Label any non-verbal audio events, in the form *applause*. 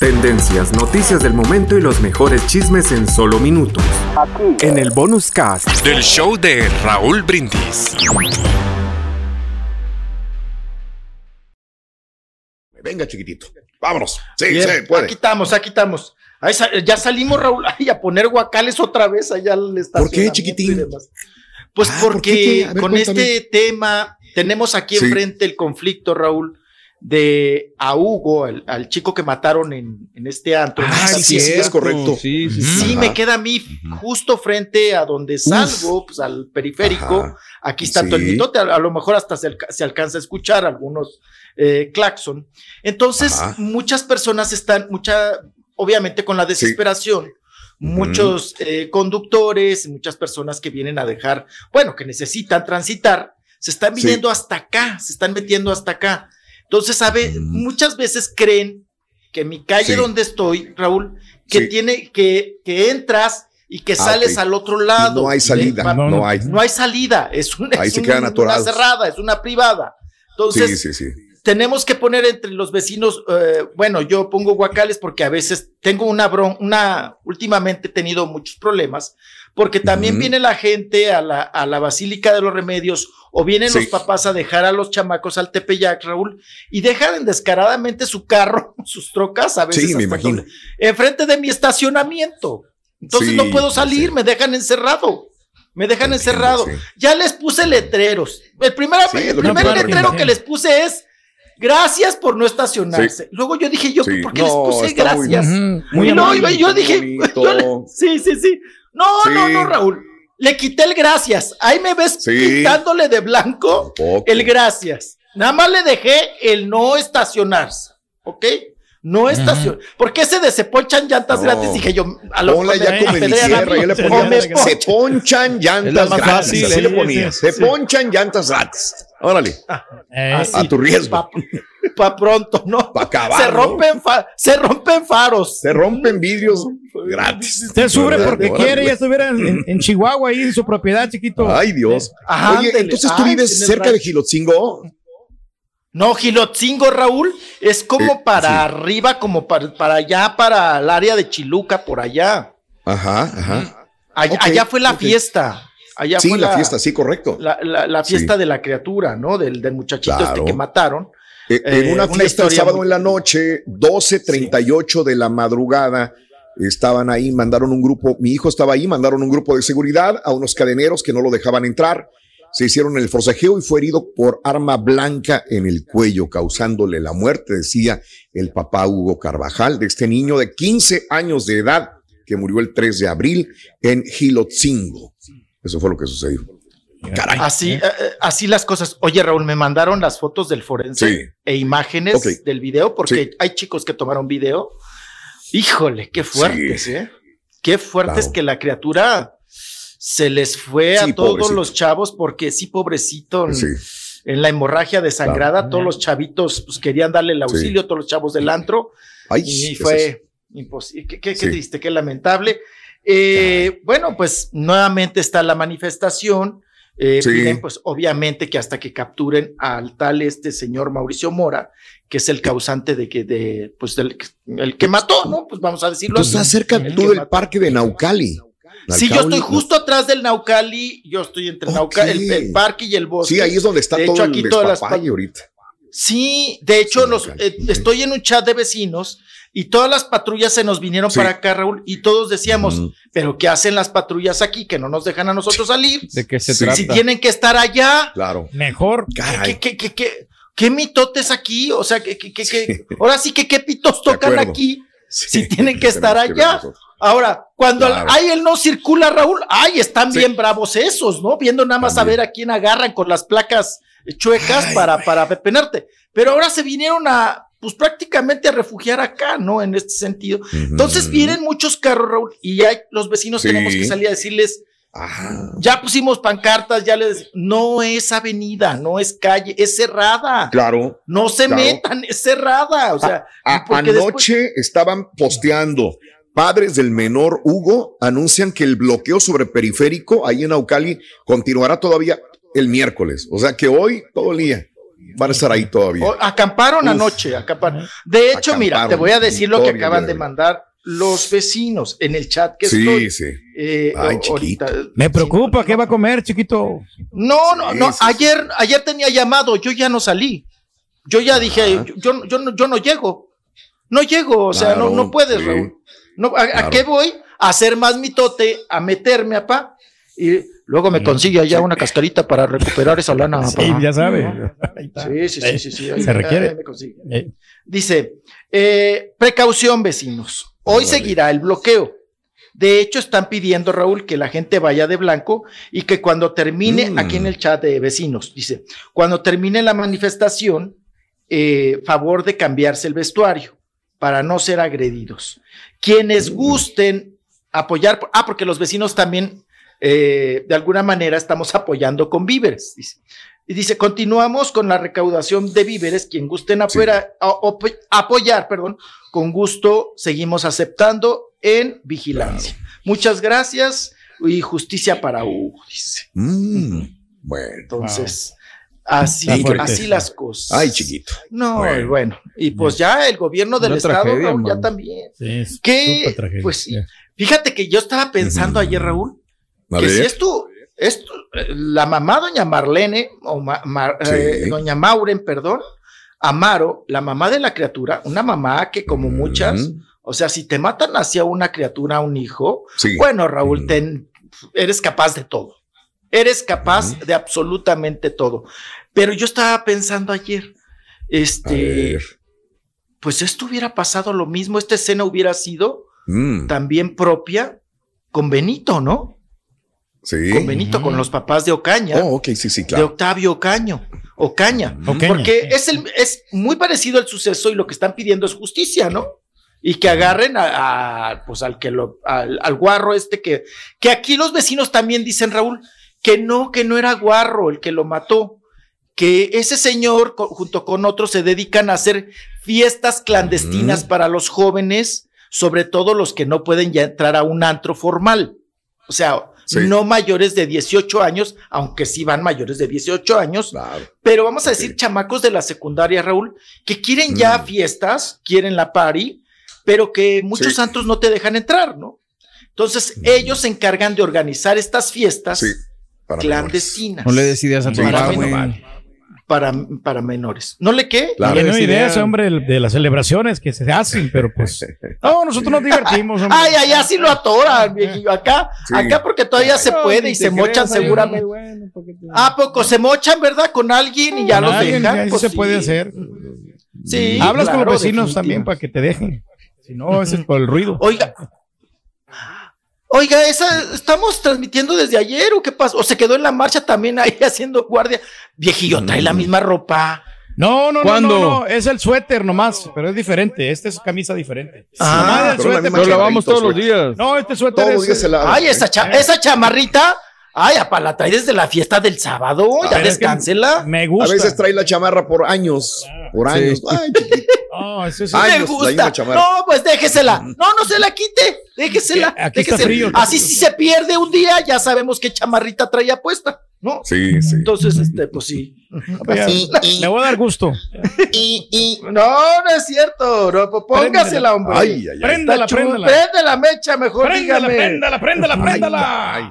Tendencias, noticias del momento y los mejores chismes en solo minutos. En el bonus cast del show de Raúl Brindis. Venga, chiquitito. Vámonos. Sí, Bien, sí, puede. Aquí estamos, aquí estamos. Ahí sa- ya salimos, Raúl, ay, a poner guacales otra vez allá al ¿Por qué, chiquitín? Pues Ah, ¿por porque qué? ¿Qué? A ver, con cuéntame. este tema tenemos aquí Sí. enfrente el conflicto, Raúl, de a Hugo, al, al chico que mataron en, en este antro. Ah, sí, sí, sí, es correcto. Sí, sí, Sí, me queda a mí justo frente a donde salgo, pues al periférico. Ajá. Aquí está Sí. todo el mitote, a, a lo mejor hasta se, se alcanza a escuchar algunos eh, claxon. Entonces, Ajá. muchas personas están, mucha, obviamente con la desesperación, muchos eh, conductores, muchas personas que vienen a dejar, bueno, que necesitan transitar, se están Sí. viniendo hasta acá, se están metiendo hasta acá. Entonces, sabe, Ujú. muchas veces creen que mi calle Sí. donde estoy, Raúl, que Sí. tiene, que, que entras y que Ah, sales ok. al otro lado. No hay salida. No, no. hay. no hay salida, es, un, Ahí es se un- una cerrada, es una privada. Entonces, sí, sí, sí. tenemos que poner entre los vecinos, eh, bueno, yo pongo guacales porque a veces tengo una bron, una, últimamente he tenido muchos problemas, porque también viene la gente a la, a la Basílica de los Remedios o vienen Sí. los papás a dejar a los chamacos al Tepeyac, Raúl, y dejan descaradamente su carro, *laughs* sus trocas, a veces Sí, me imagino. enfrente de mi estacionamiento. Entonces Sí, no puedo ya salir, me dejan encerrado. Me dejan Entiendo, encerrado. Ya les puse letreros. El primer, el primer letrero que les puse es gracias por no estacionarse. Luego yo dije, yo, Sí. ¿por qué No, les puse muy- gracias? Y Muy no, yo dije, *laughs* yo le- sí, sí, sí. No, Sí. no, no, Raúl. Le quité el gracias. Ahí me ves Sí. pintándole de blanco Tampoco. el gracias. Nada más le dejé el no estacionarse. ¿Ok? No estacion. Porque ese de se ponchan llantas No. gratis, dije yo, a lo Ponla mejor ya a sierra, mí, yo le ponía, me se ponchan. llantas más gratis, fácil, así sí, le sí, ponía, sí, se sí. ponchan llantas gratis. Órale, Eh, Así. a tu riesgo. Pa, pa pronto, ¿no? Pa' acabar, se ¿no? rompen, fa- se rompen faros. Se rompen vidrios *laughs* gratis. Usted sube porque quiere, ya estuviera en, en Chihuahua ahí en su propiedad, chiquito. Ay, Dios. Ajá, Oye, ándele. entonces tú Ay, vives cerca de. Gilotzingo. No, Gilotzingo, Raúl, es como Eh, para sí. arriba, como para, para allá, para el área de Chiluca, por allá. Ajá, ajá. Allá, Ok, allá fue la fiesta. Allá Sí, fue la, fiesta, sí, correcto. La, la- la fiesta Sí. de la criatura, ¿no? Del, del muchachito Claro. este que mataron. Eh, en eh, una una fiesta el sábado en la noche, 12.38 de la madrugada, estaban ahí, mandaron un grupo, mi hijo estaba ahí, mandaron un grupo de seguridad a unos cadeneros que no lo dejaban entrar. Se hicieron el forcejeo y fue herido por arma blanca en el cuello, causándole la muerte, decía el papá Hugo Carvajal, de este niño de 15 años de edad que murió el 3 de abril en Gilotzingo. Eso fue lo que sucedió. Caray. Así, eh, eh, así las cosas. Oye, Raúl, me mandaron las fotos del forense Sí. e imágenes del video, porque Sí. hay chicos que tomaron video. Híjole, qué fuertes, Sí. ¿eh? Qué fuertes Claro. que la criatura se les fue Sí, a todos pobrecito. los chavos, porque sí, pobrecito, en, Sí. en la hemorragia desangrada, todos los chavitos pues, querían darle el auxilio, todos los chavos del antro, Ay, y fue imposible. Qué, qué- qué Sí. triste, qué lamentable. Eh, bueno, pues nuevamente está la manifestación. Eh, Sí. piden, pues obviamente que hasta que capturen al tal este señor Mauricio Mora, que es el causante de que, de, pues del el que mató, ¿no? Pues vamos a decirlo así. estás cerca El tú del mató. parque de Naucali. Sí, yo estoy justo atrás del Naucali, yo estoy entre. Naucali, el, el parque y el bosque. Sí, ahí es donde está De todo hecho, el aquí todas las ahorita. Sí, de hecho, los, eh, estoy en un chat de vecinos y todas las patrullas se nos vinieron para acá, Raúl, y todos decíamos, pero ¿qué hacen las patrullas aquí que no nos dejan a nosotros salir? ¿De qué se trata? Si tienen que estar allá. Claro. Mejor. ¿Qué, qué, qué, qué, qué mitotes aquí? O sea, que, que, ahora sí que qué pitos tocan aquí si tienen que *laughs* estar allá. Ahora, cuando hay el no circula, Raúl, ay, están bien bravos esos, ¿no? Viendo nada más a ver a quién agarran con las placas chuecas para, para pepenarte. Pero ahora se vinieron a, pues prácticamente a refugiar acá, ¿no? En este sentido. Entonces vienen muchos carros, Raúl, y ya los vecinos tenemos que salir a decirles, ya pusimos pancartas, ya les, no es avenida, no es calle, es cerrada. Claro. No se metan, es cerrada. O sea, anoche estaban posteando. Padres del menor Hugo anuncian que el bloqueo sobre periférico ahí en Aucali continuará todavía el miércoles. O sea que hoy todo el día van a estar ahí todavía. acamparon anoche, acamparon. De hecho, mira, te voy a decir lo que acaban de mandar los vecinos en el chat que sí, estoy. Sí, eh, Ay, chiquito. Me preocupa, ¿qué va a comer, chiquito? No, no, no. Ayer, ayer tenía llamado, yo ya no salí. Yo ya dije, yo, yo, no, yo no llego. No llego, o sea, no, no puedes, Raúl. No, ¿a, qué voy? A hacer más mitote, a meterme, apá. Y luego me consigue allá una cascarita para recuperar esa lana. Sí, ya sabe. Sí, sí, sí, sí, sí. Se requiere. Dice, eh, precaución, vecinos. Hoy seguirá el bloqueo. De hecho, están pidiendo, Raúl, que la gente vaya de blanco y que cuando termine, mm. aquí en el chat de vecinos, dice, cuando termine la manifestación, eh, favor de cambiarse el vestuario para no ser agredidos. Quienes mm. gusten apoyar, ah, porque los vecinos también, eh, de alguna manera, estamos apoyando con víveres. Dice. Y dice, continuamos con la recaudación de víveres. Quien gusten afuera, apoyar, perdón, con gusto seguimos aceptando en vigilancia. Muchas gracias y justicia para Hugo, dice. Mm, bueno. Entonces, así, así las cosas. Ay, chiquito. No, bueno. Y pues ya el gobierno del Estado, ya también. Sí, que, pues fíjate que yo estaba pensando ayer, Raúl, que si esto esto, la mamá doña Marlene, o eh, doña Mauren, perdón, Amaro, la mamá de la criatura, una mamá que como muchas, o sea, si te matan hacia una criatura, un hijo, bueno, Raúl, eres capaz de todo. Eres capaz de absolutamente todo. Pero yo estaba pensando ayer, este, pues esto hubiera pasado lo mismo, esta escena hubiera sido mm. también propia con Benito, ¿no? Con Benito, con los papás de Ocaña. Oh, ok, sí, sí, claro. De Octavio Ocaño. Ocaña. Porque es, el, es muy parecido al suceso y lo que están pidiendo es justicia, ¿no? Y que agarren a, pues al que lo, al, guarro este que, que aquí los vecinos también dicen, Raúl, que no, que no era guarro el que lo mató, que ese señor junto con otros se dedican a hacer fiestas clandestinas para los jóvenes, sobre todo los que no pueden ya entrar a un antro formal. O sea, no mayores de 18 años, aunque sí van mayores de 18 años, pero vamos a decir chamacos de la secundaria, Raúl, que quieren ya mm. fiestas, quieren la party, pero que muchos santos no te dejan entrar, ¿no? Entonces, mm. ellos se encargan de organizar estas fiestas clandestinas. No le decidas a tu para, para menores. ¿No le qué? Claro, no idea, hombre, de las celebraciones que se hacen, pero pues. *laughs* No, nosotros nos divertimos, hombre. Ay, ay, así lo atoran, viejillo. Acá, acá porque todavía se puede y se mochan seguramente. ¿A poco se mochan, verdad? Con alguien y ya los dejan. Pues se puede hacer. Sí. Hablas con los vecinos también para que te dejen. Si no, es por el ruido. Oiga, Oiga, esa estamos transmitiendo desde ayer o qué pasó? O se quedó en la marcha también ahí *laughs* haciendo guardia. Viejillo, trae la misma ropa. No, no, no, no, es el suéter nomás, pero es diferente. Esta es camisa diferente. Ah, lo lavamos todos los días. No, este suéter es. Ay, esa, esa chamarrita. Ay, apa, la trae desde la fiesta del sábado. Ya descánsela. Me gusta. A veces trae la chamarra por años. Por años. Ay, chiquito. *laughs* Oh, eso me gusta. No, pues déjesela. No, no se la quite. Déjesela. Aquí está frío. Así si se pierde un día, ya sabemos qué chamarrita traía puesta. ¿no? Sí, sí. Entonces, este, pues sí. *laughs* Me voy a dar gusto. Y, no, no es cierto. No, pues póngasela, hombre. Ay, ay, ay. Préndala, préndala. Prende la mecha, mejor préndala, dígame. Préndala, préndala, préndala. Ay,